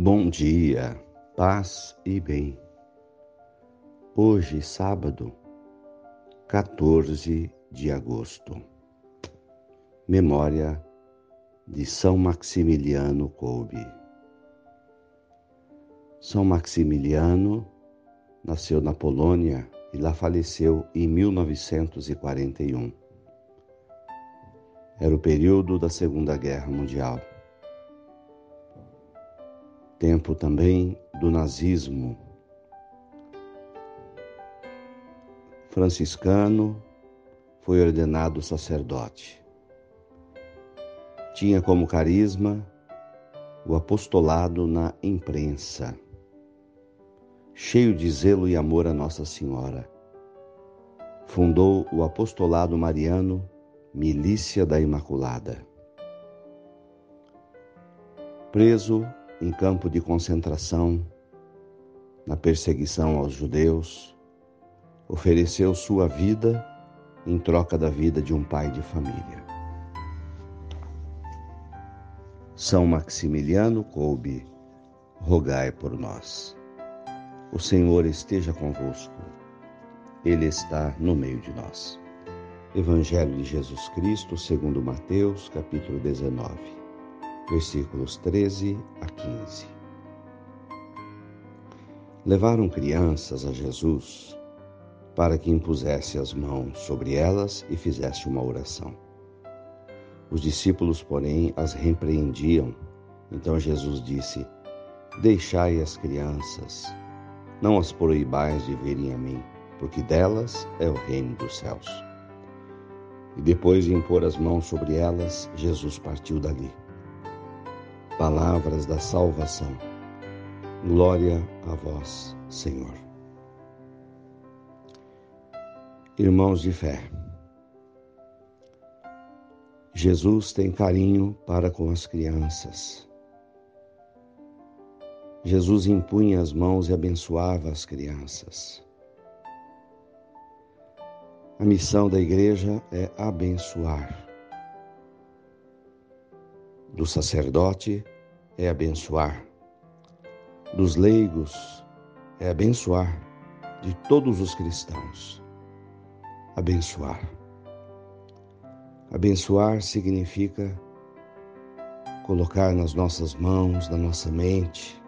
Bom dia, paz e bem. Hoje, sábado, 14 de agosto. Memória de São Maximiliano Kolbe. São Maximiliano nasceu na Polônia e lá faleceu em 1941. Era o período da Segunda Guerra Mundial tempo também do nazismo. Franciscano foi ordenado sacerdote. Tinha como carisma o apostolado na imprensa, cheio de zelo e amor a Nossa Senhora. Fundou o apostolado mariano Milícia da Imaculada. Preso em campo de concentração, na perseguição aos judeus, ofereceu sua vida em troca da vida de um pai de família. São Maximiliano coube, rogai por nós. O Senhor esteja convosco, Ele está no meio de nós. Evangelho de Jesus Cristo, segundo Mateus, capítulo 19 versículos 13 a 15. Levaram crianças a Jesus para que impusesse as mãos sobre elas e fizesse uma oração. Os discípulos, porém, as repreendiam. Então Jesus disse: Deixai as crianças, não as proibais de virem a mim, porque delas é o reino dos céus. E depois de impor as mãos sobre elas, Jesus partiu dali palavras da salvação. Glória a vós, Senhor. Irmãos de fé, Jesus tem carinho para com as crianças. Jesus impunha as mãos e abençoava as crianças. A missão da igreja é abençoar do sacerdote é abençoar, dos leigos é abençoar, de todos os cristãos, abençoar. Abençoar significa colocar nas nossas mãos, na nossa mente,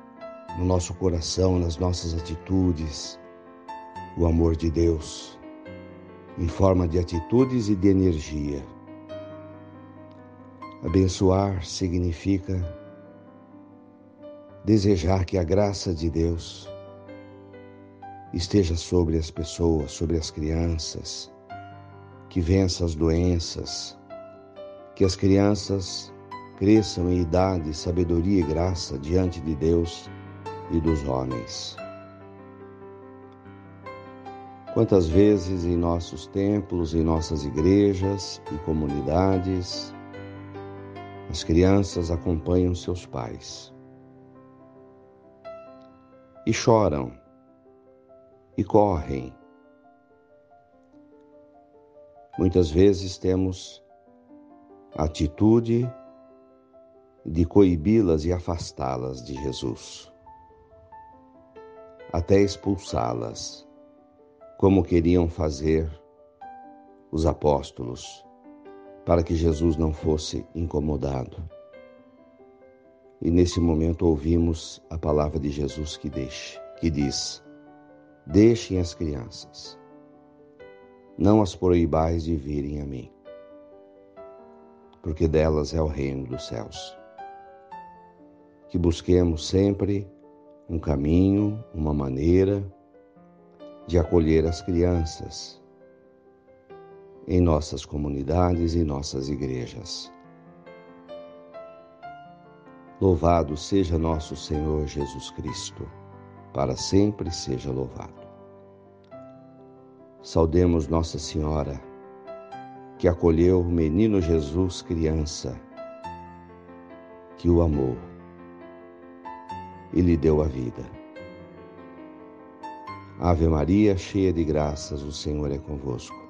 no nosso coração, nas nossas atitudes, o amor de Deus, em forma de atitudes e de energia Abençoar significa desejar que a graça de Deus esteja sobre as pessoas, sobre as crianças, que vença as doenças, que as crianças cresçam em idade, sabedoria e graça diante de Deus e dos homens. Quantas vezes em nossos templos, em nossas igrejas e comunidades, as crianças acompanham seus pais. E choram. E correm. Muitas vezes temos a atitude de coibi-las e afastá-las de Jesus, até expulsá-las, como queriam fazer os apóstolos para que Jesus não fosse incomodado. E nesse momento ouvimos a palavra de Jesus que deixe, que diz: Deixem as crianças, não as proibais de virem a mim, porque delas é o reino dos céus. Que busquemos sempre um caminho, uma maneira de acolher as crianças em nossas comunidades e nossas igrejas. Louvado seja nosso Senhor Jesus Cristo, para sempre seja louvado. Saudemos Nossa Senhora, que acolheu o menino Jesus criança, que o amou e lhe deu a vida. Ave Maria, cheia de graças, o Senhor é convosco.